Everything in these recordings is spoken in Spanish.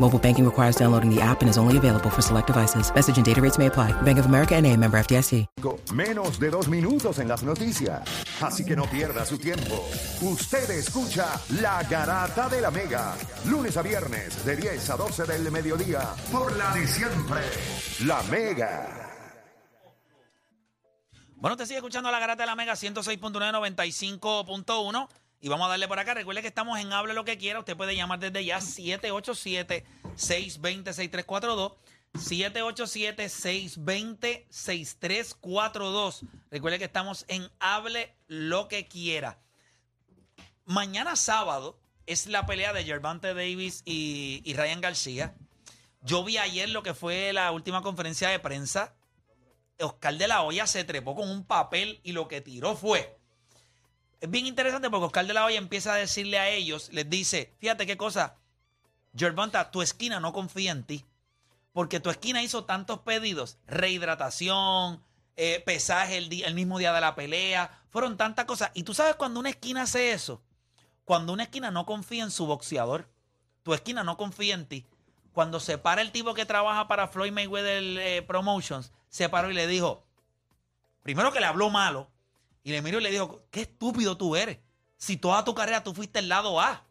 Mobile banking requires downloading the app and is only available for select devices. Message and data rates may apply. Bank of America and a member FDIC. Menos de dos minutos en las noticias. Así que no pierda su tiempo. Usted escucha La Garata de la Mega. Lunes a viernes de 10 a 12 del mediodía. Por la de siempre. La Mega. Bueno, te sigue escuchando la garata de la Mega 106.995.1 y vamos a darle por acá. Recuerde que estamos en Hable lo que quiera. Usted puede llamar desde ya 787-620-6342. 787-620-6342. Recuerde que estamos en Hable lo que quiera. Mañana sábado es la pelea de Gervante Davis y, y Ryan García. Yo vi ayer lo que fue la última conferencia de prensa Oscar de la Hoya se trepó con un papel y lo que tiró fue. Es bien interesante porque Oscar de la Hoya empieza a decirle a ellos, les dice, fíjate qué cosa, Gervonta, tu esquina no confía en ti. Porque tu esquina hizo tantos pedidos, rehidratación, eh, pesaje el, el mismo día de la pelea, fueron tantas cosas. Y tú sabes cuando una esquina hace eso, cuando una esquina no confía en su boxeador, tu esquina no confía en ti. Cuando se para el tipo que trabaja para Floyd Mayweather eh, Promotions, se paró y le dijo, primero que le habló malo, y le miró y le dijo, qué estúpido tú eres. Si toda tu carrera tú fuiste el lado A.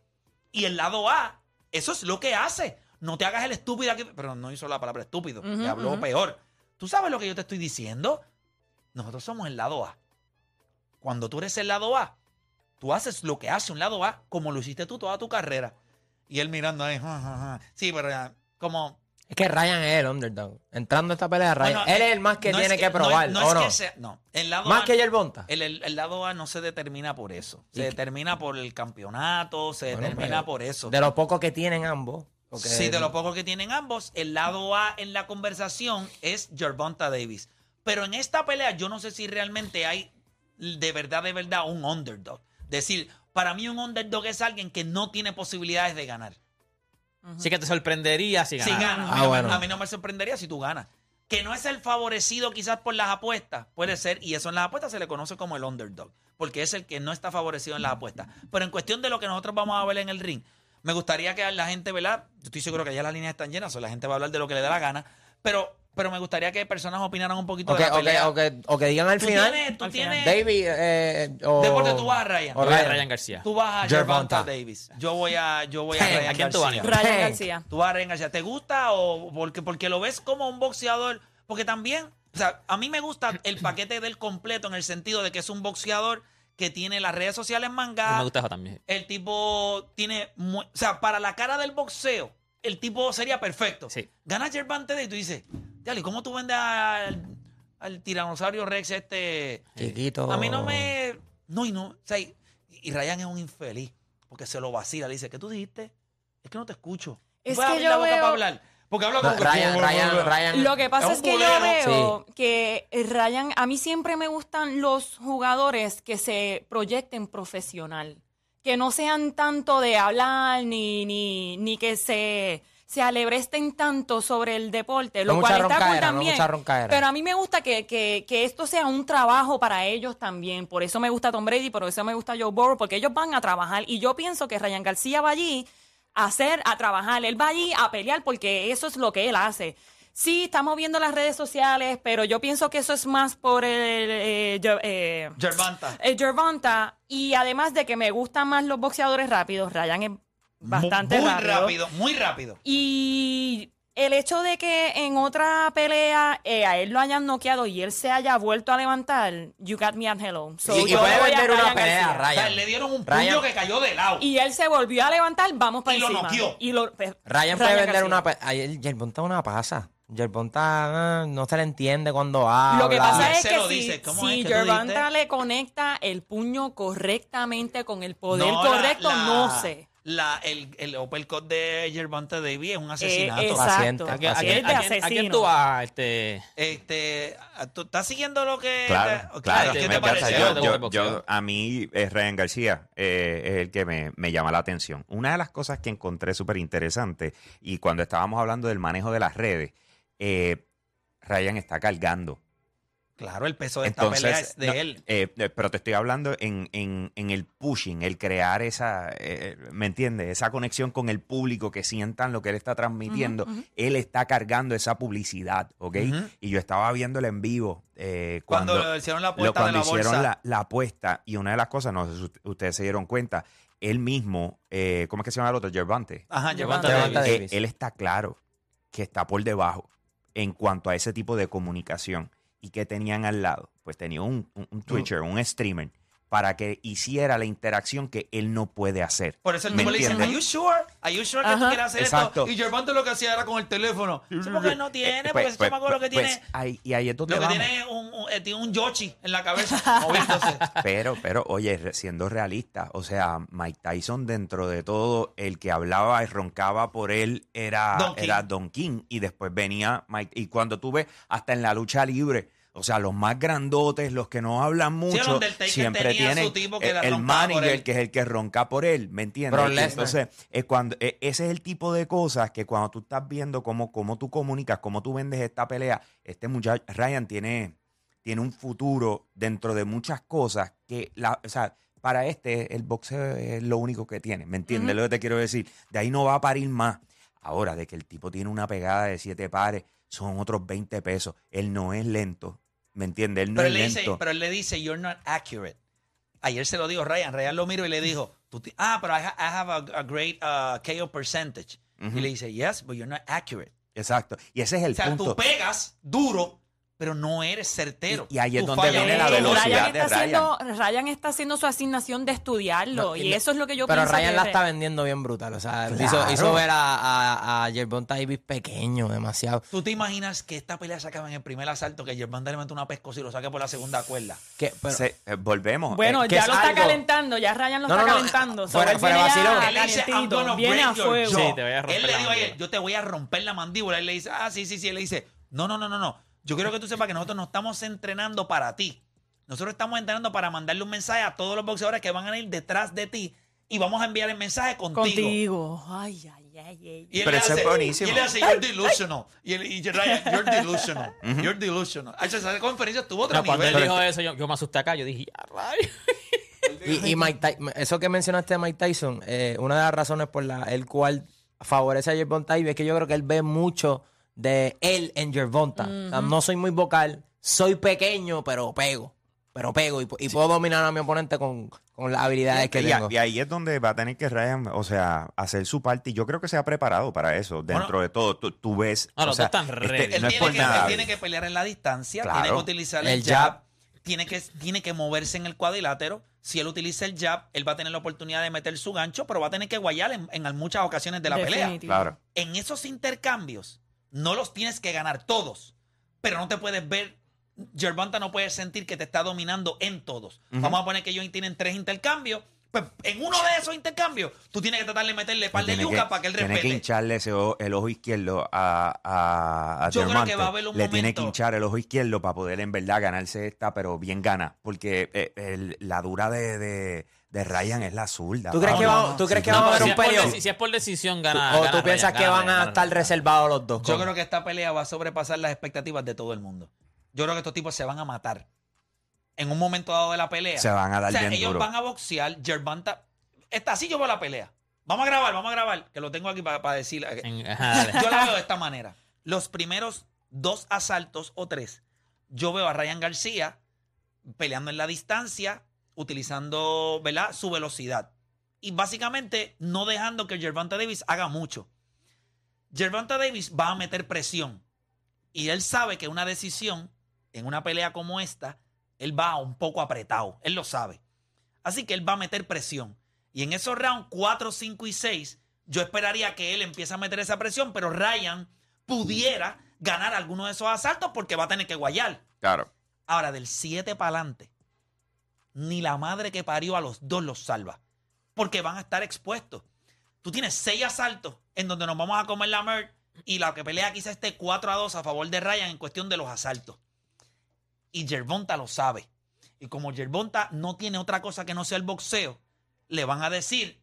Y el lado A, eso es lo que hace. No te hagas el estúpido aquí. Pero no hizo la palabra estúpido. le habló peor. ¿Tú sabes lo que yo te estoy diciendo? Nosotros somos el lado A. Cuando tú eres el lado A, tú haces lo que hace un lado A como lo hiciste tú toda tu carrera. Y él mirando ahí, sí, pero como es que Ryan es el underdog. Entrando a esta pelea, Ryan. Bueno, él es eh, el más que no es tiene que, no es- probar. No, ¿o es no? que sea. No. El lado Más A- que. El, el- el lado A no se determina por eso. Se determina por el campeonato, se Bueno, determina por eso. De lo poco que tienen ambos. porque- Sí, de lo poco que tienen ambos, el lado A en la conversación es Gervonta Davis. Pero en esta pelea yo no sé si realmente hay de verdad, de verdad, un underdog. Decir, para mí un underdog es alguien que no tiene posibilidades de ganar. Sí que te sorprendería si Si ganas. ganas. Ah, a, mí, no me- bueno. a mí no me sorprendería si tú ganas. Que no es el favorecido quizás por las apuestas, puede ser, y eso en las apuestas se le conoce como el underdog, porque es el que no está favorecido en las apuestas. Pero en cuestión de lo que nosotros vamos a ver en el ring, me gustaría que la gente, ¿verdad? Yo estoy seguro que ya las líneas están llenas, o la gente va a hablar de lo que le dé la gana, pero, pero me gustaría que personas opinaran un poquito O de que, la o, que, pelea. o, que, o que digan al Tú final. tienes- tú Al final. tienes- David eh, o. Deporte, tú vas a Ryan. o Ryan. Ryan García. Tú vas a Gervonta. Gervonta Davis. Yo voy a, yo voy a Ryan ¿a quién tú vas? Ryan. García. tú vas a Ryan García. ¿Te gusta o porque, porque lo ves como un boxeador? Porque también, o sea, a mí me gusta el paquete del completo en el sentido de que es un boxeador que tiene las redes sociales Me mangadas. gusta eso también. El tipo tiene, o sea, para la cara del boxeo, el tipo sería perfecto. Sí. Gana Gervante y tú dices, Dale, ¿cómo tú vendes al, al tiranosaurio Rex este? Chiquito. A mí no me. No, y no. O sea, y, y Ryan es un infeliz. Porque se lo vacila. Le dice, ¿qué tú dijiste? Es que no te escucho. Es ¿Puedes que abrir yo la boca veo- para hablar? Porque habla como que- Ryan, Ryan, Ryan. Lo que pasa Es que yo bulero. veo que Ryan, a mí siempre me gustan los jugadores que se proyecten profesional, que no sean tanto de hablar ni, ni, ni que se, se alebresten tanto sobre el deporte, lo No cual está cool no también. pero a mí me gusta que, que, que esto sea un trabajo para ellos también. Por eso me gusta Tom Brady, por eso me gusta Joe Burrow, porque ellos van a trabajar. Y yo pienso que Ryan García va allí a hacer, a trabajar. Él va allí a pelear porque eso es lo que él hace. Sí, estamos viendo las redes sociales, pero yo pienso que eso es más por el, eh, eh, Gervonta. el Gervonta. Y además de que me gustan más los boxeadores rápidos, Ryan es bastante muy rápido. rápido. Muy rápido. Y el hecho de que en otra pelea eh, a él lo hayan noqueado y él se haya vuelto a levantar, you got me at hello. So, Y- y yo puede vender una Ryan pelea. Ryan. O sea, le dieron un puño Ryan- que cayó de lado. Y él se volvió a levantar, vamos para Y lo encima. noqueó. Y lo, pues, Ryan puede vender García. una... pe- Ayer Yerbonta una pasa. Yerbonta ah, no se le entiende cuando habla. Lo que pasa es se que lo si, dice. ¿Cómo si es que le conecta el puño correctamente con el poder No, la- correcto, la- no sé. La, el, el uppercut de Gervonta Davis es un asesinato. Eh, Paciente, exacto. ¿A quién, a quién- Es a quién- a quién asesino. tú vas, este? Este, ¿tú estás siguiendo lo que Claro, te- claro. ¿Qué me te pareció? Yo- yo- a mí, eh, Ryan García eh, es el que me, me llama la atención. Una de las cosas que encontré súper interesante, y cuando estábamos hablando del manejo de las redes, eh, Ryan está cargando. Claro, el peso de esta pelea es de no, él. eh, eh, pero te estoy hablando en, en- en el pushing, el crear esa, eh, ¿me entiendes? Esa conexión con el público, que sientan lo que él está transmitiendo. Él está cargando esa publicidad, ¿ok? Y yo estaba viéndolo en vivo eh, Cuando, cuando, hicieron la lo- apuesta de cuando la hicieron bolsa. la, la apuesta, y una de las cosas, no sé si ust- ustedes se dieron cuenta, él mismo, eh, ¿cómo es que se llama el otro? Gervante. Ajá, Davis. Eh, Davis. él está claro que está por debajo en cuanto a ese tipo de comunicación. ¿Y que tenían al lado? Pues tenía un, un, un Twitcher, un streamer, para que hiciera la interacción que él no puede hacer. Por eso el ¿Me tipo le dice, ¿Are you sure? ¿Are you sure que tú quieres hacer Exacto. esto? Y Gervonta lo que hacía era con el teléfono. Sí, porque no tiene, Eh, porque pues, ese pues, chamaco lo que pues, tiene... ahí- y ahí es donde Lo que vamos. tiene es un, un- eh, tiene un Yoshi en la cabeza moviéndose. Pero, pero, oye, siendo realista, o sea, Mike Tyson dentro de todo, el que hablaba y roncaba por él era Don King. era Don King. Y después venía Mike. Y cuando tú ves hasta en la lucha libre, o sea, los más grandotes, los que no hablan mucho, Undertaker siempre tenía tienen su tipo que el, la el manager, que es el que ronca por él, ¿me entiendes? Entonces, es cuando, e- ese es el tipo de cosas que cuando tú estás viendo cómo, cómo tú comunicas, cómo tú vendes esta pelea, este muchacho, Ryan tiene tiene un futuro dentro de muchas cosas que, la, o sea, para este el boxeo es lo único que tiene, ¿me entiendes lo que te quiero decir? De ahí no va a parir más. Ahora, de que el tipo tiene una pegada de siete pares, son otros 20 pesos. Él no es lento, ¿me entiendes? Él no pero, es él le dice, lento. pero él le dice, you're not accurate. Ayer se lo dijo Ryan. Ryan lo miró y le dijo, "Tú ti- ah, pero I, ha- I have a, a great uh, KO percentage. Y le dice, yes, but you're not accurate. Exacto. Y ese es el O sea, punto. tú pegas duro, pero no eres certero. Y- y ahí es Tú donde fallas viene la velocidad Ryan de está, Ryan. haciendo, Ryan está haciendo su asignación de estudiarlo No, y y- eso es lo que yo Pero pienso Ryan que la es- está vendiendo bien brutal. O sea, hizo, Claro. hizo ver a, a, a Davis pequeño, demasiado. ¿Tú te imaginas que esta pelea se acaba en el primer asalto, que Gervonta le mete una pescosa y lo saque por la segunda cuerda? Que, pero- Se- eh, volvemos. Bueno, Eh, ya es lo está algo- calentando, ya Ryan lo No, está no, no, calentando. fuera- él fuera vacilón. Él le dice, I'm calientito, gonna viene a fuego. Sí, te voy a romper Él le dijo ayer, mandíbula. yo te voy a romper la mandíbula. Él le dice, ah, sí, sí, sí. Él le dice, no, no, no, no, no. Yo quiero que tú sepas que nosotros no estamos entrenando para ti. Nosotros estamos entrenando para mandarle un mensaje a todos los boxeadores que van a ir detrás de ti y vamos a enviar el mensaje contigo. Contigo. Ay, ay, ay, ay. Y él Pero le eso es hace- buenísimo. Y él le hace, you're delusional. Y, él, y Ryan, you're delusional. You're delusional. Esa conferencia estuvo otro No, cuando él dijo eso, yo, yo me asusté acá. Yo dije, ya. Y, y Mike Ty- eso que mencionaste de Mike Tyson, eh, una de las razones por la el cual favorece a Gervonta Davis es que yo creo que él ve mucho de él en Gervonta. O sea, no soy muy vocal, soy pequeño, pero pego. Pero pego y, pu- y puedo dominar a mi oponente con, con las habilidades que y, a- tengo. y ahí es donde va a tener que Ryan, o sea, hacer su parte. Y yo creo que se ha preparado para eso. Dentro Bueno. de todo, tú, tú ves. No, o sea, están ready. Él, no es tiene por que, nada. él tiene que pelear en la distancia, Claro. tiene que utilizar el, El jab, jab. Tiene, que, tiene que moverse en el cuadrilátero. Si él utiliza el jab, él va a tener la oportunidad de meter su gancho, pero va a tener que guayar en, en muchas ocasiones de la pelea. Claro. En esos intercambios, no los tienes que ganar todos, pero no te puedes ver. Gervonta no puede sentir que te está dominando en todos. Vamos a poner que ellos tienen tres intercambios. Pues en uno de esos intercambios, tú tienes que tratar de meterle par de yuca para que él Tiene que respete. hincharle ese ojo- el ojo izquierdo a, a, a Yo creo que va a haber un Le tiene que momento- hinchar el ojo izquierdo para poder en verdad ganarse esta, pero bien gana. Porque eh, el- la dura de, de, de Ryan es la zurda. ¿Tú crees que va- tú crees que No, va a pero haber si un deci- Si es por decisión, ¿O gana. tú gana piensas Ryan, que gana van a gana estar reservados los dos? Yo creo que esta pelea va a sobrepasar las expectativas de todo el mundo. Yo creo que estos tipos se van a matar. En un momento dado de la pelea. Se van a dar o sea, bien ellos duro. van a boxear. Gervonta. Está así yo veo la pelea. Vamos a grabar, vamos a grabar. Que lo tengo aquí para, decir. En- ajá, dale. Yo la veo de esta manera. Los primeros dos asaltos o tres, yo veo a Ryan García peleando en la distancia, utilizando ¿verdad? su velocidad. Y básicamente no dejando que Gervonta Davis haga mucho. Gervonta Davis va a meter presión. Y él sabe que una decisión en una pelea como esta, él va un poco apretado. Él lo sabe. Así que él va a meter presión. Y en esos rounds 4, 5 y 6, yo esperaría que él empiece a meter esa presión, pero Ryan pudiera ganar alguno de esos asaltos porque va a tener que guayar. Claro. Ahora, del 7 para adelante, ni la madre que parió a los dos los salva. Porque van a estar expuestos. Tú tienes seis asaltos en donde nos vamos a comer la mer y la que pelea quizá esté 4 a 2 a favor de Ryan en cuestión de los asaltos. Y Gervonta lo sabe. Y como Gervonta no tiene otra cosa que no sea el boxeo, le van a decir,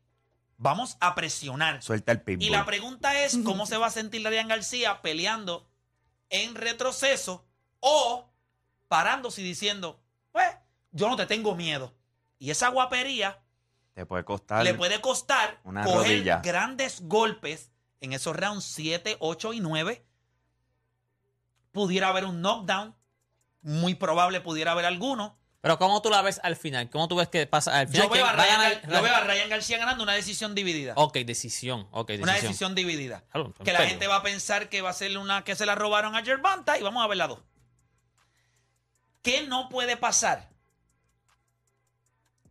vamos a presionar. Suelta el pitbull. Y la pregunta es, ¿cómo se va a sentir Ryan García peleando en retroceso o parándose y diciendo, pues, yo no te tengo miedo? Y esa guapería Te puede costar. le puede costar una coger rodilla. grandes golpes en esos rounds 7, 8 y 9. Pudiera haber un knockdown. Muy probable pudiera haber alguno. Pero ¿cómo tú la ves al final? ¿Cómo tú ves que pasa al final? Yo veo, a ¿Quién va Ryan, ganar? Gar- yo veo a Ryan García ganando una decisión dividida. Ok, decisión. Ok, decisión. Una decisión dividida. Que la gente va a pensar que va a ser una que se la robaron a Gervonta y vamos a ver las dos. ¿Qué no puede pasar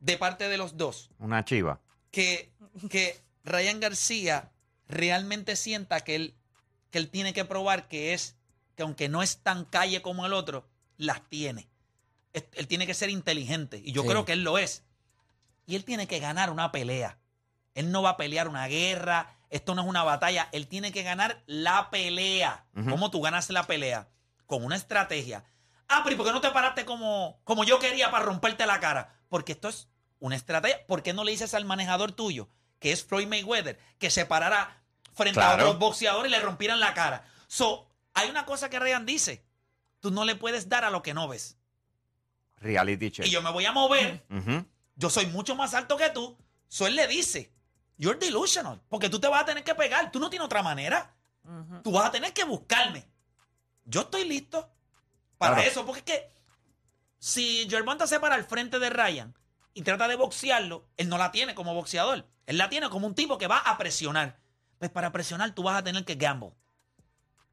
de parte de los dos? Una chiva. Que, que Ryan García realmente sienta que él, que él tiene que probar que es, que aunque no es tan calle como el otro, las tiene. Es- Él tiene que ser inteligente y yo Sí. creo que él lo es. Y él tiene que ganar una pelea. Él no va a pelear una guerra, esto no es una batalla, él tiene que ganar la pelea. Ujú. ¿Cómo tú ganas la pelea? Con una estrategia. Ah, pero ¿y por qué no te paraste como, como yo quería para romperte la cara? Porque esto es una estrategia. ¿Por qué no le dices al manejador tuyo, que es Floyd Mayweather, que se parara frente a otros boxeadores y le rompieran la cara? So, hay una cosa que Ryan dice. Tú no le puedes dar a lo que no ves. Reality check. Y yo me voy a mover yo soy mucho más alto que tú. So él le dice, you're delusional, porque tú te vas a tener que pegar. Tú no tienes otra manera. Tú vas a tener que buscarme. Yo estoy listo para Claro. eso, porque es que si Gervonta se para al frente de Ryan y trata de boxearlo, él no la tiene como boxeador. Él la tiene como un tipo que va a presionar. Pues para presionar tú vas a tener que gamble.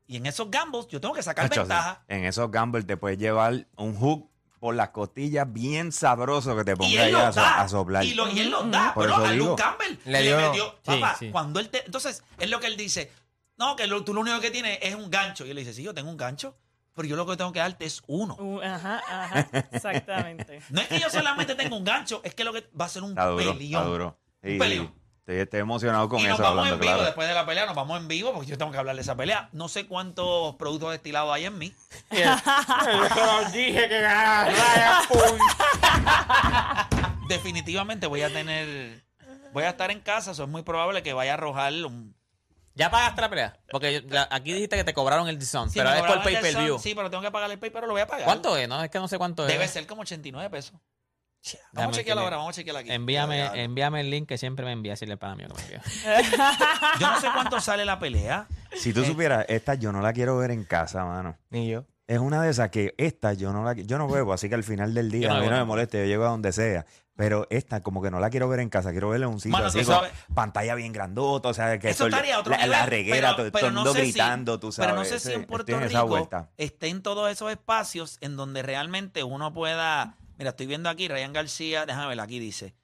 Y en esos gambles yo tengo que sacar Hacho, ventaja. En esos gambles te puedes llevar un hook por las costillas bien sabroso que te ponga ahí a, so- soplar. Y, lo- y él lo da. Por Pero eso a digo. Luke Campbell Le le, dio- metió. Sí, Papá, sí. cuando él te. Entonces, es lo que él dice. No, que lo- tú lo único que tienes es un gancho. Y él le dice, sí, yo tengo un gancho. Pero yo lo que tengo que darte es uno. Uh, ajá, ajá, exactamente. No es que yo solamente tengo un gancho, es que lo que va a ser un Está duro, peleón. está duro. Un Sí, peleón. Estoy, estoy emocionado con y nos eso, vamos hablando en vivo claro. después de la pelea, nos vamos en vivo porque yo tengo que hablar de esa pelea. No sé cuántos productos destilados hay en mí. dije que Definitivamente voy a tener. Voy a estar en casa, eso es muy probable que vaya a arrojar un. ¿Ya pagaste la pelea? Porque yo- la- aquí dijiste que te cobraron el discount, Sí, pero me es por cobraron el pay-per-view. Sun, Sí, pero tengo que pagar el pay, pero lo voy a pagar. ¿Cuánto es? No, es que no sé cuánto Debe es. ser como 89 pesos. Déjame Vamos a chequearlo que- ahora, vamos a chequearlo aquí. Envíame, envíame el link que siempre me envía, decirle para mí. que me envía. Yo no sé cuánto sale la pelea. Si tú supieras, esta yo no la quiero ver en casa, mano. Ni yo. Es una de esas que esta yo no la yo no bebo, así que al final del día Yo no a mí bebo. no me molesta, yo llego a donde sea. Pero esta como que no la quiero ver en casa, quiero verla en un sitio Mano, así con pantalla bien grandota, o sea, que Eso todo estaría a otro la, la nivel, reguera, pero- todo, el no mundo sé si- gritando, tú sabes. Pero no sé si en Puerto en esa Rico vuelta. estén todos esos espacios en donde realmente uno pueda. Mira, estoy viendo aquí, Ryan García, déjame ver, aquí dice.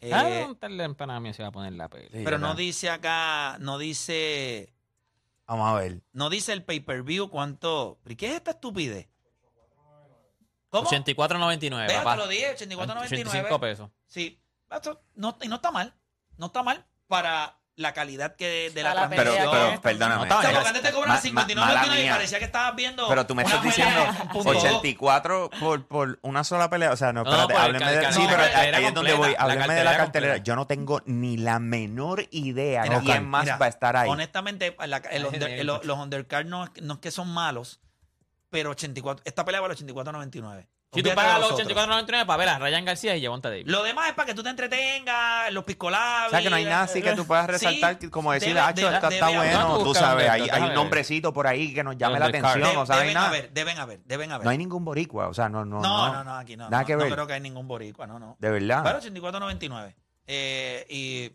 Eh, Ah, preguntarle en Panamá mí se va a poner la pelea. Sí, pero no ¿verdad? dice acá, no dice, Vamos a ver. no dice el pay-per-view cuánto. ¿Pero ¿y qué es esta estupidez? ¿Cómo? 84.99, Ve, te papá. lo dije, 84.99. 85 pesos. Sí, Esto no, y no está mal. No está mal para la calidad que de la la Pero, perdóname. No, está O sea, bien. porque antes te cobran Ma- ma- 59 mala y mía. parecía que estabas viendo. Pero tú me estás diciendo en punto dos. 84 por, por una sola pelea. O sea, no, espérate, cal- de, sí, pero la ahí cartelera es donde voy. de la cartelera. Yo no tengo ni la menor idea de quién más mira, va a estar ahí. Honestamente, la- el under- el- los, los undercard no, no es que son malos, pero 84, esta pelea vale 84.99. Si tú pagas los otros. 84.99 para ver a Ryan García y Javonta Davis. Lo demás es para que tú te entretengas, los piscolabis. O sea, que no hay nada así que tú puedas resaltar, Sí, como decir, debe- Hacho, debe- está, debe bueno, tú sabes, hay, hay un nombrecito por ahí que nos llame la atención, De- no sabes deben nada. haber, deben haber, deben haber. No hay ningún boricua, o sea, no, no, no, no. no, no, aquí no. Nada no, que no ver. creo que hay ningún boricua, no, no. De verdad. Pero 84.99. Eh, y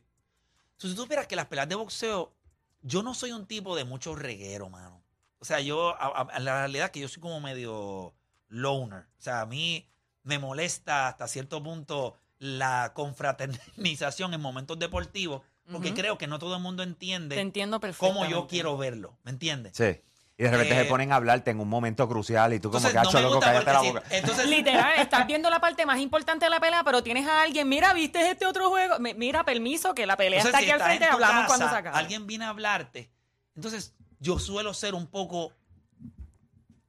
si tú supieras que las peleas de boxeo, yo no soy un tipo de mucho reguero, mano. O sea, yo, a, a- a la realidad es que yo soy como medio loner. O sea, a mí me molesta hasta cierto punto la confraternización en momentos deportivos, porque creo que no todo el mundo entiende Te entiendo cómo yo quiero verlo. ¿Me entiendes? Sí. Y de repente Eh, se ponen a hablarte en un momento crucial y tú como Entonces, que, no loco, cállate la boca. entonces, Literal, estás viendo la parte más importante de la pelea, pero tienes a alguien, mira, ¿viste este otro juego? Mi- Mira, permiso, que la pelea entonces, está si aquí al frente, hablamos cuando se acabe. Alguien viene a hablarte. Entonces, yo suelo ser un poco.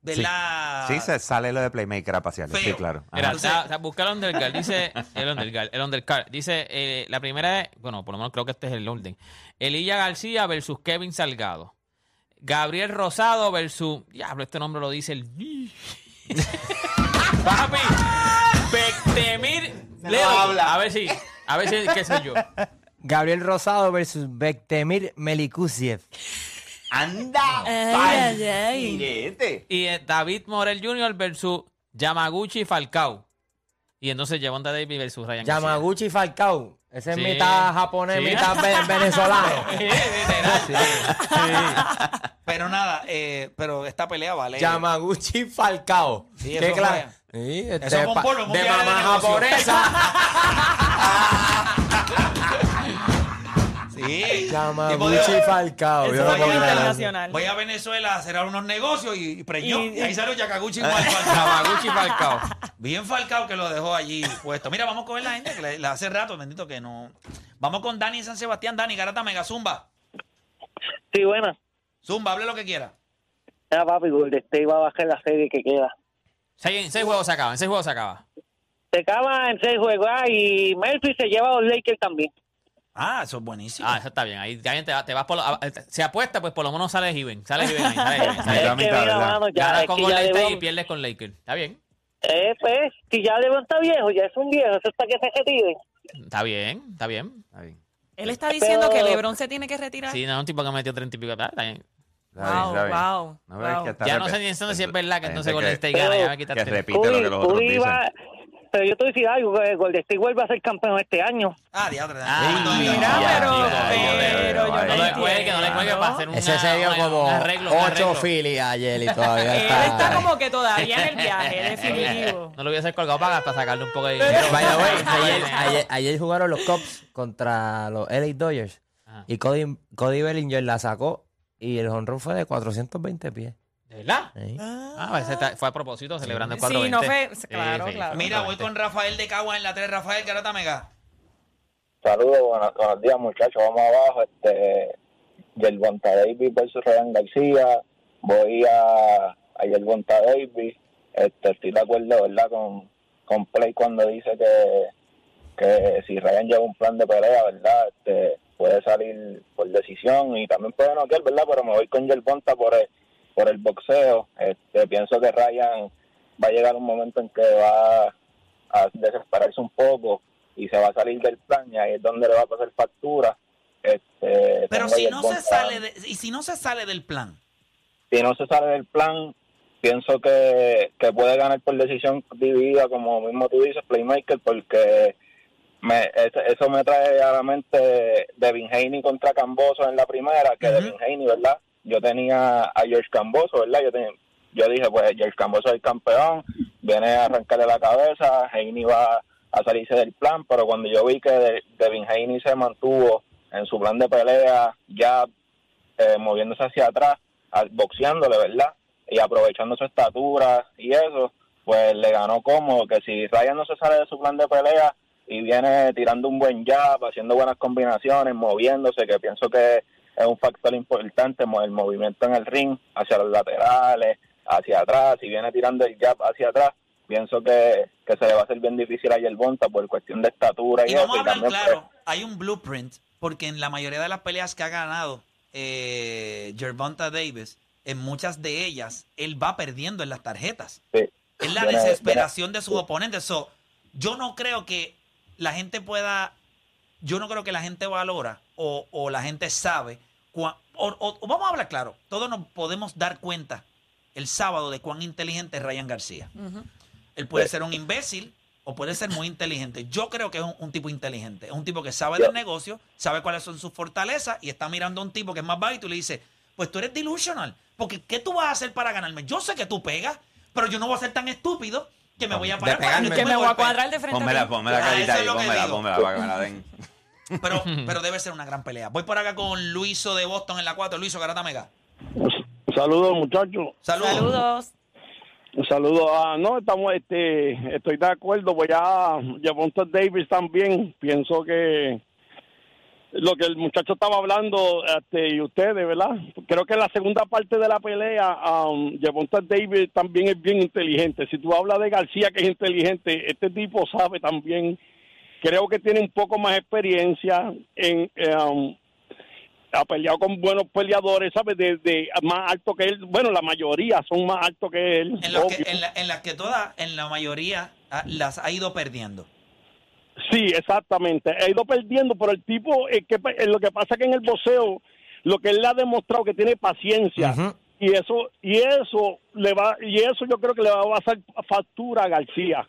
¿Verdad? Sí, se sale lo de Playmaker a pasear. Sí, claro. Mira, busca el undercard. Dice el undercard. El undercard. Dice, eh, la primera es, bueno, por lo menos creo que este es el orden. Elilla García versus Kevin Salgado. Gabriel Rosado versus, diablo, este nombre lo dice el... Papi, Bectemir. Leo, a ver si, a ver si, qué sé yo. Gabriel Rosado versus Bektemir Melikusiev. ¡Anda! Ay, ay, ay. Mirete. Y eh, David Morel Jr. versus Yamaguchi Falcao. Y entonces Javonta Davis versus Ryan García. Yamaguchi Falcao. Ese es Sí. mitad japonés, Sí. mitad ve- venezolano. Pero nada, eh, pero esta pelea vale. Yamaguchi Falcao. Sí, ¿Qué eso clase? fue. Sí, este Eso fue un pa- polvo en un de viaje de mamá negocio. japonesa. Sí. Yamaguchi Falcao. Yo no fue puedo creer. internacional. Voy a Venezuela a hacer unos negocios y, y preñó. Y- Y, ahí salió Yakaguchi igual. Yamaguchi Falcao. Bien Falcao que lo dejó allí puesto. Mira, vamos con la gente que le, le hace rato, bendito que no. Vamos con Dani en San Sebastián. Dani, Garata Mega, Zumba. Sí, buena. Zumba, hable lo que quiera. Ya, papi, Golden State va a bajar la serie que queda. Seis, seis juegos se acaban, seis juegos se acaba. Se acaba en seis juegos ah, y Memphis se lleva a los Lakers también. Ah, eso es buenísimo. Ah, eso está bien. Ahí ya bien te, te vas por lo- a- se apuesta, pues por lo menos sales Iben. Sales Iben ahí, sales Iben, sales que ya, Ganas con que Golden ya State y pierdes con Lakers. Está bien. eh, pues, si ya Lebron está viejo, ya es un viejo, eso está que se retire. Está bien, está bien. Está bien. Él está diciendo Pero- que LeBron se tiene que retirar. Sí, no un tipo que metió 30 y pico. Está está bien. Está bien, Wow, está bien. wow, No wow. que está Ya no sé ni si es verdad que entonces Golden que- State gana. Ya me Que quitaste. repite lo que los otros dicen. Pero yo te voy a decir algo, que Golden State vuelve a ser campeón este año. Ah, diablo. Ah, no, no, Mira, no. Pero, pero yo No no le cuelgue, no le cuelgue para hacer un Ese se dio como ocho. Phillies ayer y todavía Él está. está como que todavía en el viaje, definitivo. No lo hubiese colgado para, para sacarle un poco de Pero- ayer, ayer- ayer jugaron los Cubs contra los LA Dodgers Ajá. y Cody, Cody Bellinger la sacó y el honrón fue de 420 pies. ¿De verdad? Sí. Ah, ese está- fue a propósito, celebrando el Sí, 420. no fue- claro, sí, claro. Mira, voy con Rafael de Cagua en la 3. Rafael, Garata Mega. Saludos, buenos, buenos días muchachos, vamos abajo. Este, Yerbonta Davis versus Ryan García. Voy a, a Yerbonta Davis. Este, estoy de acuerdo, ¿verdad? Con, con Play cuando dice que, que si Ryan lleva un plan de pelea, ¿verdad? Este, puede salir por decisión y también puede noquear, ¿verdad? Pero me voy con Yerbonta por el, por el boxeo. Este, pienso que Ryan va a llegar un momento en que va a desesperarse un poco y se va a salir del plan y ahí es donde le va a pasar factura. Este, Pero si no se sale de, y si no se sale del plan. si no se sale del plan, pienso que, que puede ganar por decisión dividida, como mismo tú dices, Playmaker, porque me, eso, me trae a la mente Devin Haney contra Camboso en la primera, que Ujú. Devin Haney, ¿verdad? Yo tenía a George Camboso, ¿verdad? Yo, yo dije, pues George Camboso es el campeón, viene a arrancarle la cabeza, Haney va a salirse del plan, pero cuando yo vi que De- Devin Haney se mantuvo en su plan de pelea, ya eh, moviéndose hacia atrás, boxeándole, ¿verdad? Y aprovechando su estatura y eso, pues le ganó cómodo, que si Ryan no se sale de su plan de pelea y viene tirando un buen jab, haciendo buenas combinaciones, moviéndose, que pienso que es un factor importante, el movimiento en el ring, hacia los laterales, hacia atrás, si viene tirando el jab hacia atrás, pienso que, que se le va a hacer bien difícil a Yerbonta por cuestión de estatura y, Y vamos a eso. y hablar también, pues, claro, hay un blueprint, porque en la mayoría de las peleas que ha ganado eh, Davis, en muchas de ellas, él va perdiendo en las tarjetas. sí. Es la Viene- desesperación de sus oponentes. So, yo no creo que la gente pueda, yo no creo que la gente valora o, o la gente sabe, cua- o, o- o vamos a hablar claro, todos nos podemos dar cuenta el sábado de cuán inteligente es Ryan García. Él puede ser un imbécil o puede ser muy inteligente. Yo creo que es un, un tipo inteligente. Es un tipo que sabe del negocio, sabe cuáles son sus fortalezas y está mirando a un tipo que es más bajo y tú le dices, pues tú eres delusional. Porque ¿qué tú vas a hacer para ganarme? Yo sé que tú pegas, pero yo no voy a ser tan estúpido que me voy a parar para Que me voy a golpees. cuadrar de frente Pónmela, pónmela Ah, carita eso es ahí, lo que pónmela, digo. pónmela para que me la den. Pero, pero debe ser una gran pelea. Voy por acá con Luiso de Boston en la 4. Luiso Garata Mega. Saludos, muchachos. Saludos. Saludos. Un saludo a no estamos este estoy de acuerdo voy a Javonta Davis también pienso que lo que el muchacho estaba hablando este, y ustedes verdad creo que en la segunda parte de la pelea um, Javonta Davis también es bien inteligente si tú hablas de García que es inteligente este tipo sabe también creo que tiene un poco más experiencia en um, ha peleado con buenos peleadores, ¿sabes? De, de más alto que él. Bueno, la mayoría son más altos que él. En las que, en la- en las que todas, en la mayoría, ah, las ha ido perdiendo. Sí, exactamente. Ha ido perdiendo, pero el tipo, eh, que, eh, lo que pasa que en el boxeo, lo que él le ha demostrado que tiene paciencia. Y eso, y eso le va, y eso yo creo que le va a pasar factura a García.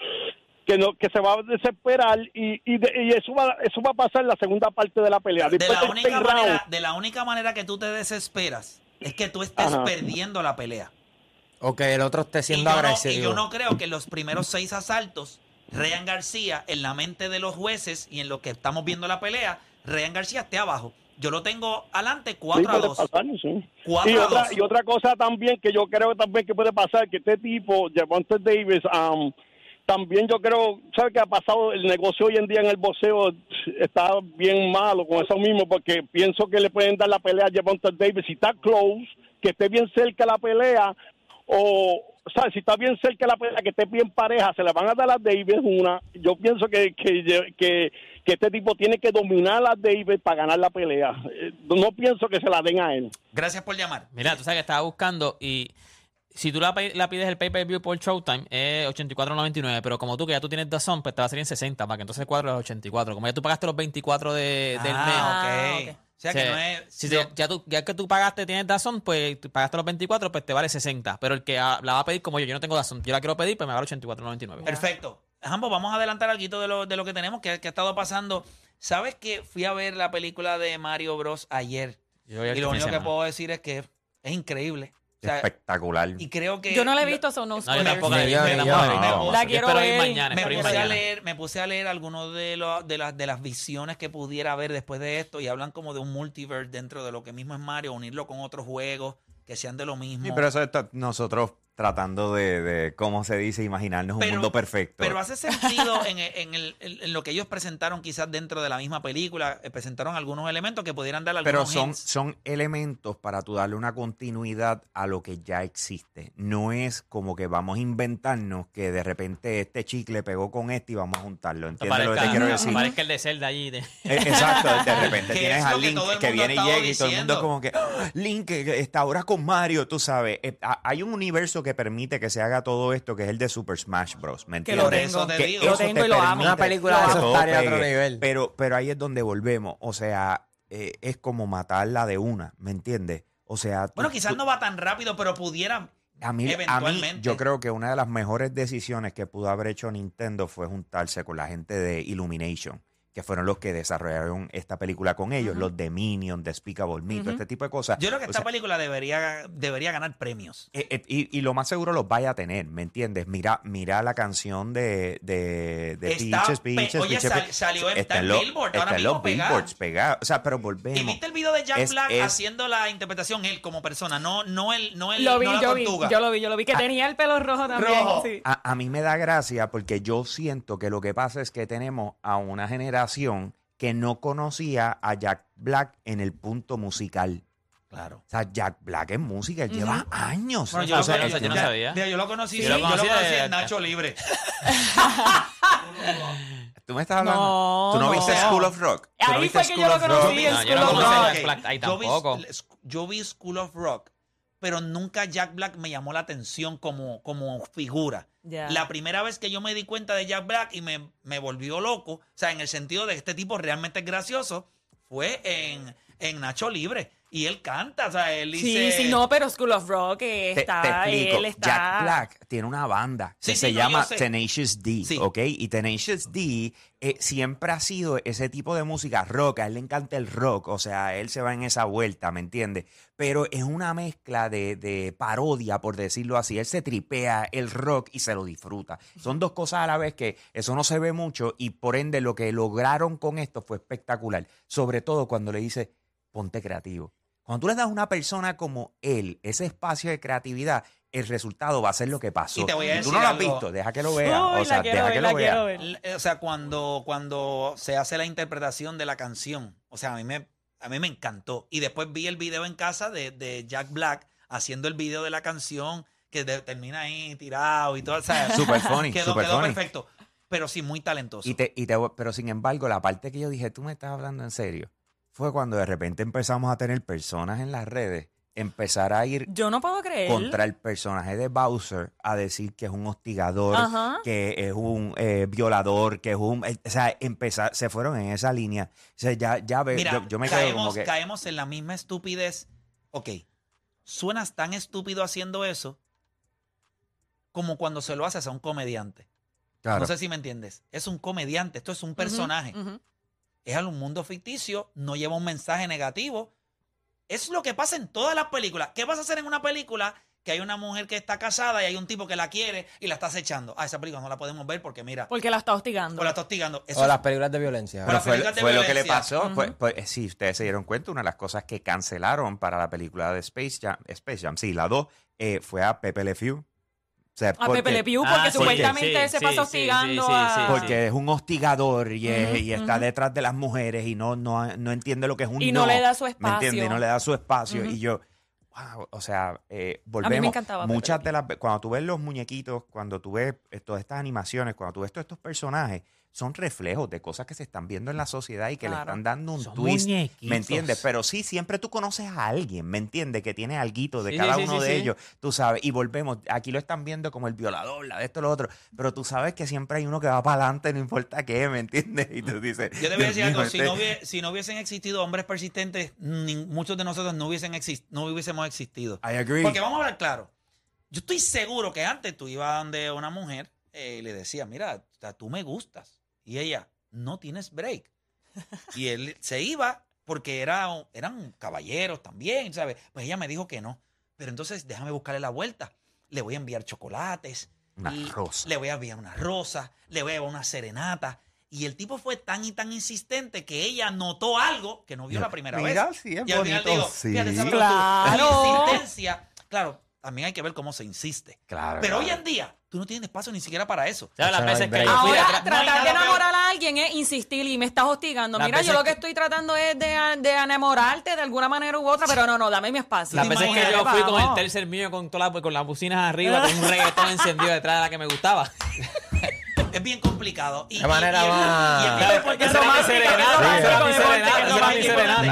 Que no, que se va a desesperar y, y, de- y eso va eso va a pasar en la segunda parte de la pelea. De la, única manera, de la única manera que tú te desesperas es que tú estés Ajá. perdiendo la pelea. O que el otro esté Y siendo no, agresivo. y yo no creo que en los primeros seis asaltos, Ryan García, en la mente de los jueces y en lo que estamos viendo la pelea, Ryan García esté abajo. Yo lo tengo adelante Sí, 4 a puede 2. pasar, sí. 4 y a otra, 2. y otra cosa también que yo creo también que puede pasar, que este tipo, Javonte Davis, um, también yo creo, ¿sabe qué ha pasado? El negocio hoy en día en el boxeo está bien malo con eso mismo, porque pienso que le pueden dar la pelea a Javonte Davis si está close, que esté bien cerca la pelea, o, ¿sabes? Si está bien cerca la pelea, que esté bien pareja, se la van a dar a Davis una. Yo pienso que, que, que, que este tipo tiene que dominar a Davis para ganar la pelea. Eh, No pienso que se la den a él. Gracias por llamar. Mira, tú sabes que estaba buscando y si tú la, pides el pay-per-view por Showtime es 84.99, pero como tú que ya tú tienes DAZN, pues te va a salir en 60, para que entonces cuadre los 84. Como ya tú pagaste los 24 de, del mes. ah, ok. ok. O sea que no es... si no- te- ya, tú, ya que tú pagaste, tienes DAZN, pues tú pagaste los 24, pues te vale 60. Pero el que ah, la va a pedir como yo, yo no tengo DAZN, yo la quiero pedir, pues me vale 84.99. Perfecto. Jambo, vamos a adelantar algo de lo, de lo que tenemos, que, que ha estado pasando. ¿Sabes que fui a ver la película de Mario Bros. ayer? Yo Y lo este único que puedo decir es que es increíble. O sea, Espectacular. y creo que... Yo no la he visto, son no No, yo tampoco la he visto, la quiero ver. mañana, me puse, a leer, me puse a leer algunos de, los de, las, de las visiones que pudiera haber después de esto y hablan como de un multiverse dentro de lo que mismo es Mario, unirlo con otros juegos que sean de lo mismo. Sí, pero eso está nosotros tratando de, de, ¿cómo se dice? Imaginarnos un Pero- mundo perfecto. Pero hace sentido en, el- en el- en- lo que ellos presentaron quizás dentro de la misma película, eh, presentaron algunos elementos que pudieran dar algunos Pero son, hints. son elementos para tú darle una continuidad a lo que ya existe. No es como que vamos a inventarnos que de repente este chicle pegó con este y vamos a juntarlo. ¿Entiendes lo que te quiero no decir? parezca el de Zelda allí. de- Eh, Exacto, de repente Que tienes a que Link que mundo viene y llega y todo el mundo como que "Ah, Link que está ahora con Mario, tú sabes. Eh, ha- hay un universo que permite que se haga todo esto que es el de Super Smash Bros. ¿Me Que entiendes? lo Por eso tengo. te Que digo. Lo tengo te y lo amo. Una película que de esos a otro nivel. Pero, pero ahí es donde volvemos. O sea, eh, es como matarla de una, ¿me entiendes? O sea, tú- Bueno, quizás tú- no va tan rápido, pero pudiera a mí, a mí, eventualmente. yo creo que una de las mejores decisiones que pudo haber hecho Nintendo fue juntarse con la gente de Illumination, que fueron los que desarrollaron esta película con ellos, los de Minion, Despicable Me, este tipo de cosas. Yo creo que O esta sea, película debería, debería ganar premios. eh, eh, y, y lo más seguro los vaya a tener, ¿me entiendes? Mira, mira la canción de, de, de Está Peaches, pe- Peaches, oye, Peaches, sal- Peaches. salió en- está en los- Billboard, está ahora en los. Billboards pegados. O sea, pero ¿Y volvemos. viste el video de Jack Es- Black es- haciendo la interpretación él como persona? No, no el, no el, Lo vi, no la yo vi, tortuga. yo lo vi, yo lo vi. Que tenía el pelo rojo también. Rojo. sí. A, a mí me da gracia porque yo siento que lo que pasa es que tenemos a una generación que no conocía a Jack Black en el punto musical. Claro. O sea, Jack Black en música, él lleva años. Bueno, O yo, lo conocí, yo no sabía. Mira, yo lo conocí, Sí, yo lo yo lo conocí en Nacho Libre. ¿Tú me estás hablando? No, ¿Tú no, no. viste School of Rock? ¿Tú Ahí no viste fue que yo lo conocí, Rock? el No, yo no School of Rock. Jack Black ahí Yo vi-. Yo vi School of Rock, pero nunca Jack Black me llamó la atención como, como figura. La primera vez que yo me di cuenta de Jack Black y me, me volvió loco, o sea, en el sentido de que este tipo realmente es gracioso, fue en, en Nacho Libre. Y él canta, o sea, él Sí, dice... sí, no, pero School of Rock eh, Te, está, te explico. él está... Jack Black tiene una banda que Sí, se sí, no, llama yo sé. Tenacious D, Sí. ¿ok? Y Tenacious D eh, siempre ha sido ese tipo de música rock. A él le encanta el rock, o sea, él se va en esa vuelta, ¿me entiendes? Pero es una mezcla de, de parodia, por decirlo así. Él se tripea el rock y se lo disfruta. Son dos cosas a la vez que eso no se ve mucho y por ende lo que lograron con esto fue espectacular. Sobre todo cuando le dice, ponte creativo. Cuando tú le das a una persona como él ese espacio de creatividad, el resultado va a ser lo que pasó. Y te voy a tú decir no lo has algo. visto, deja que lo vea. Uy, o sea, deja ver, que lo vea. O sea, cuando, cuando se hace la interpretación de la canción, o sea, a mí me, a mí me encantó. Y después vi el video en casa de, de Jack Black haciendo el video de la canción que de- termina ahí tirado y todo. O sea, Super funny, quedó, super quedó funny. perfecto. Pero sí, muy talentoso. Y te, y te, pero sin embargo, la parte que yo dije, tú me estás hablando en serio, fue cuando de repente empezamos a tener personas en las redes, empezar a ir Yo no puedo creer. contra el personaje de Bowser a decir que es un hostigador, Ajá. que es un eh, violador, que es un... eh, O sea, empezar, se fueron en esa línea. O sea, ya, ya ve, Mira, yo, yo me quedo como caemos, que... caemos en la misma estupidez. Ok, suenas tan estúpido haciendo eso como cuando se lo haces a un comediante. Claro. No sé si me entiendes. Es un comediante, esto es un personaje. Es un mundo ficticio, no lleva un mensaje negativo. Es lo que pasa en todas las películas. ¿Qué vas a hacer en una película que hay una mujer que está casada y hay un tipo que la quiere y la está acechando? Ah, esa película no la podemos ver porque mira, Porque la está hostigando. o la está hostigando. Eso O es- las películas de violencia. Pero fue, películas de fue lo que le violencia. pasó. eh, sí, ustedes se dieron cuenta, una de las cosas que cancelaron para la película de Space Jam, Space Jam sí, la 2, eh, fue a Pepe Le Pew. O sea, A porque- Pepe Le Pew, Ah, porque sí, supuestamente sí, se sí, pasa sí, hostigando sí, sí, a... sí, Porque es un hostigador y, es- Ujú, y está detrás de las mujeres y no, no, no entiende lo que es un Y no le da su ¿Me espacio. no le da su espacio. Y yo, wow, o sea, eh, A volvemos. mí me encantaba Muchas de las cuando tú ves los muñequitos, cuando tú ves todas estas animaciones, cuando tú ves todos estos personajes, son reflejos de cosas que se están viendo en la sociedad y que le están dando un Son twist. muñequitos. ¿Me entiendes? Pero sí, siempre tú conoces a alguien, ¿me entiendes? Que tiene alguito de Sí, cada sí, uno sí, de ellos, tú sabes. Y volvemos, aquí lo están viendo como el violador, la de esto, lo otro. Pero tú sabes que siempre hay uno que va para adelante, no importa qué, ¿me entiendes? Y tú dices. Yo te voy a "Dios decir algo, si este- no, si no hubiesen existido hombres persistentes, ni- muchos de nosotros no, hubiesen exis- no hubiésemos existido. I agree. Porque vamos a hablar claro. Yo estoy seguro que antes tú ibas donde una mujer eh, y le decías, mira, tú me gustas. Y ella, no tienes break. Y él se iba porque era, un- eran caballeros también, ¿sabes? Pues ella me dijo que no. Pero entonces déjame buscarle la vuelta. Le voy a enviar chocolates. Una y rosa. Le voy a enviar una rosa. Le voy a enviar una serenata. Y el tipo fue tan y tan insistente que ella notó algo que no vio la primera Mira, vez. sí, es Y al final bonito, digo, sí. Claro. Insistencia. Claro, también hay que ver cómo se insiste. Claro, Pero claro. hoy en día, tú no tienes espacio ni siquiera para eso. ¿Sabes las Eso no veces que yo fui Ahora, atrás? no tratar de nada peor. enamorar a alguien es insistir y me estás hostigando. Las Mira, yo lo que que- estoy tratando es de, de enamorarte de alguna manera u otra, pero no, no, dame mi espacio. Las veces que yo fui con el tercer mío con, toda la- con las bocinas arriba, con un reggaetón encendido detrás de la que me gustaba. Es bien complicado. Y, De manera más-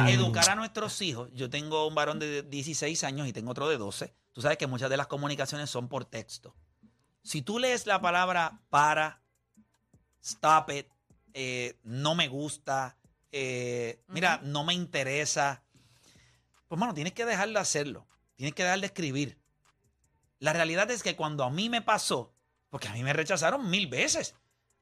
es. Educar a nuestros hijos. Yo tengo un varón de 16 años y tengo otro de 12. Tú sabes que muchas de las comunicaciones son por texto. Si tú lees la palabra para, stop it, eh, no me gusta, eh, mira, no me interesa, pues mano, tienes que dejar de hacerlo. Tienes que dejar de escribir. La realidad es que cuando a mí me pasó, porque a mí me rechazaron mil veces,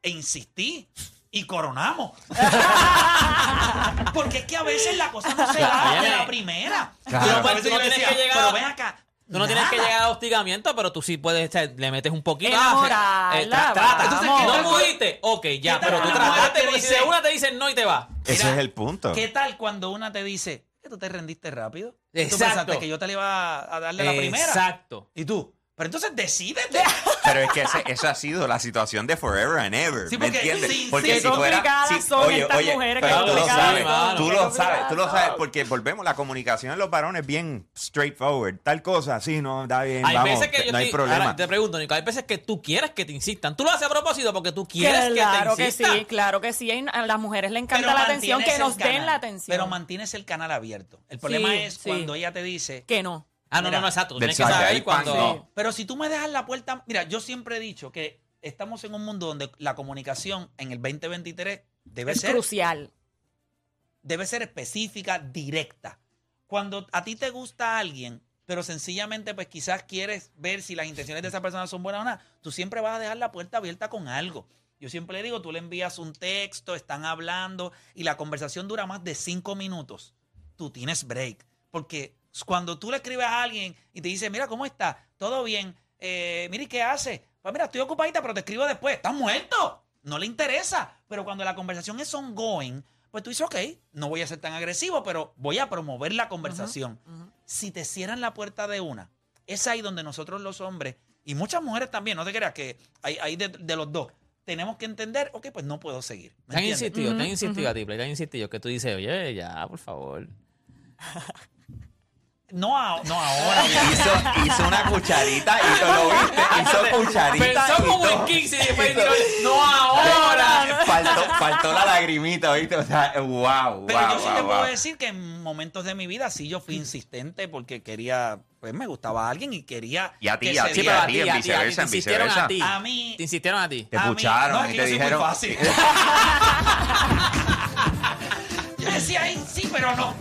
e insistí y coronamos. porque es que a veces la cosa no se da de la primera. Claro. Pero tú no yo tienes decía, que llegar pero a- ven acá. Tú no tienes que llegar a hostigamiento, pero tú sí puedes, o sea, le metes un poquito. Enamorarla, Eh, tra- trata. vamos. Entonces, ¿no pudiste? Ok, ya, ¿Qué tal pero tú trataste, que porque si dice- una te dicen no y te va. Ese Mira, es el punto. ¿Qué tal cuando una te dice que tú te rendiste rápido? ¿Tú Exacto. pensaste que yo te le iba a darle la primera? Exacto. ¿Y tú? Pero entonces decídete. Pero es que ese- esa ha sido la situación de forever and ever. Sí, ¿Me entiendes? sí, porque sí, si fuera. complicadas sí, son oye, estas oye, mujeres, pero tú lo complicadas sabes, tú lo sabes, tú lo sabes, porque volvemos, la comunicación en los varones es bien straightforward. Tal cosa, sí, no, da bien, Hay vamos, veces que yo no hay estoy- problema. ahora te pregunto, Nico, hay veces que tú quieres que te insistan. Tú lo haces a propósito porque tú quieres claro que te que insistan. sí, claro que sí. A las mujeres les encanta Pero la atención, que nos den la atención. Pero mantienes el canal abierto. El problema Sí, es sí. cuando ella te dice, que no. Ah, no, Mira, no, no, exacto. Tú tienes que saber ahí, cuando... pan, pero si tú me dejas la puerta, mira, yo siempre he dicho que estamos en un mundo donde la comunicación en el 2023 debe Es ser crucial. debe ser específica, directa. cuando a ti te gusta alguien, pero sencillamente pues quizás quieres ver si las intenciones de esa persona son buenas o no, tú siempre vas a dejar la puerta abierta con algo. Yo siempre le digo, tú le envías un texto, están hablando y la conversación dura más de cinco minutos. Tú tienes break. Porque cuando tú le escribes a alguien y te dice, mira, ¿cómo está? ¿Todo bien? Eh, mira, ¿y qué hace? Pues mira, estoy ocupadita, pero te escribo después. ¿Estás muerto? No le interesa. Pero cuando la conversación es ongoing, pues tú dices, ok, no voy a ser tan agresivo, pero voy a promover la conversación. Si te cierran la puerta de una, es ahí donde nosotros los hombres, y muchas mujeres también, no te creas que hay, hay de, de los dos, tenemos que entender, ok, pues no puedo seguir. ¿me Te han entiendes? insistido, te han insistido a ti, te han insistido que tú dices, oye, ya, por favor. No, a- no ahora. hizo, hizo una cucharita y tú lo viste. Hizo cucharita. Pensó y como en 15 y después Hizo- no ahora. Faltó, faltó la lagrimita, ¿viste? O sea, wow, Pero wow, yo sí wow, te puedo decir que en momentos de mi vida sí yo fui insistente porque quería, pues me gustaba a alguien y quería. Y a ti, a ti, a ti, en a ti, a ti, viceversa, te en insistieron a viceversa. ti. A mí- Te insistieron a ti. Te no, y te muy dijeron. fácil. yo decía, "Ay, sí, pero no.